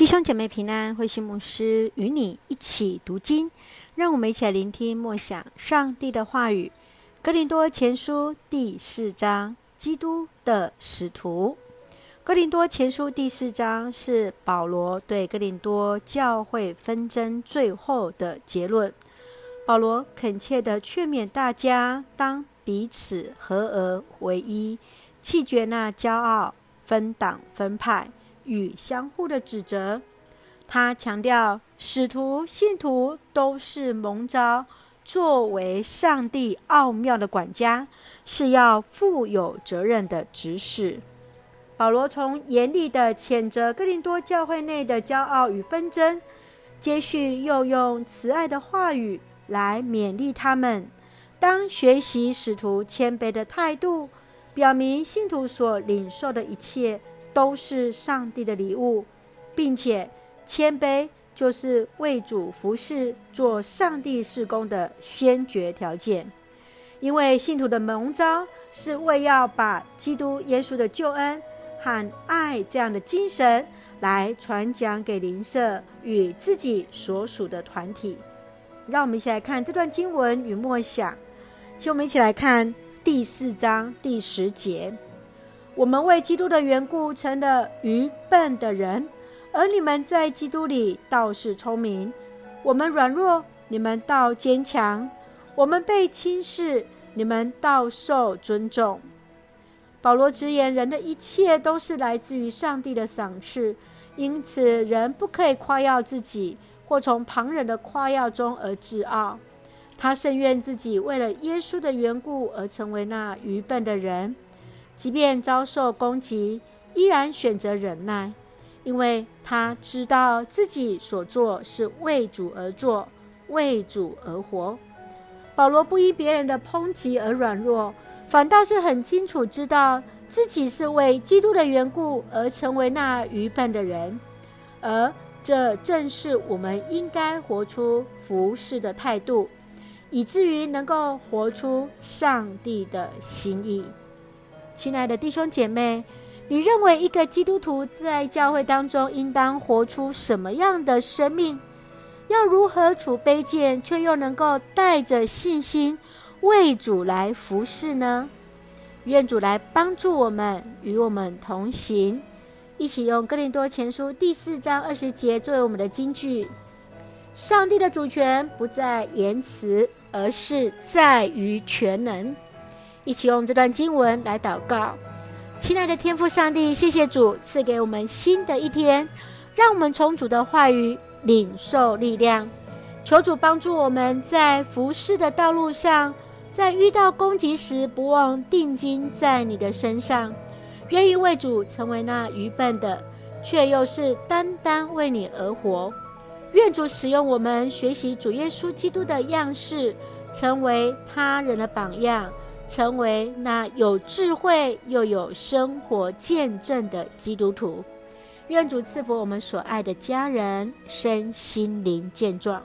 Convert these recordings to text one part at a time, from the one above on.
弟兄姐妹平安，慧心牧师与你一起读经，让我们一起来聆听默想上帝的话语。哥林多前书第四章，基督的使徒。哥林多前书第四章是保罗对哥林多教会纷争最后的结论。保罗恳切地劝勉大家，当彼此合而为一，弃绝那骄傲、分党分派。与相互的指责，他强调，使徒、信徒都是蒙召作为上帝奥妙的管家，是要负有责任的执事。保罗从严厉的谴责哥林多教会内的骄傲与纷争，接续又用慈爱的话语来勉励他们，当学习使徒谦卑的态度，表明信徒所领受的一切。都是上帝的礼物，并且谦卑就是为主服侍、做上帝事工的先决条件。因为信徒的蒙召是为要把基督耶稣的救恩和爱这样的精神来传讲给邻舍与自己所属的团体。让我们一起来看这段经文与默想，请我们一起来看第四章第十节。我们为基督的缘故成了愚笨的人，而你们在基督里倒是聪明。我们软弱，你们倒坚强；我们被轻视，你们倒受尊重。保罗直言，人的一切都是来自于上帝的赏赐，因此人不可以夸耀自己，或从旁人的夸耀中而自傲。他甚愿自己为了耶稣的缘故而成为那愚笨的人。即便遭受攻击，依然选择忍耐，因为他知道自己所做是为主而做，为主而活。保罗不因别人的抨击而软弱，反倒是很清楚知道自己是为基督的缘故而成为那愚笨的人，而这正是我们应该活出服事的态度，以至于能够活出上帝的心意。亲爱的弟兄姐妹，你认为一个基督徒在教会当中应当活出什么样的生命？要如何处卑贱，却又能够带着信心为主来服侍呢？愿主来帮助我们，与我们同行，一起用哥林多前书第四章二十节作为我们的金句：上帝的主权不在言辞，而是在于全能。一起用这段经文来祷告，亲爱的天父上帝，谢谢主赐给我们新的一天，让我们从主的话语领受力量。求主帮助我们在服事的道路上，在遇到攻击时，不忘定睛在你的身上，愿意为主成为那愚笨的，却又是单单为你而活。愿主使用我们学习主耶稣基督的样式，成为他人的榜样。成为那有智慧又有生活见证的基督徒，愿主赐福我们所爱的家人身心灵健壮，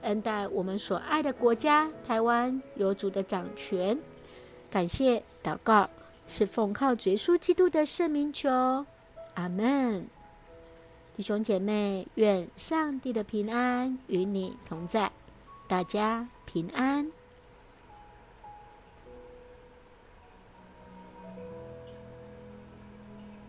恩待我们所爱的国家台湾有主的掌权。感谢祷告是奉靠耶稣基督的圣名求，阿门。弟兄姐妹，愿上帝的平安与你同在，大家平安。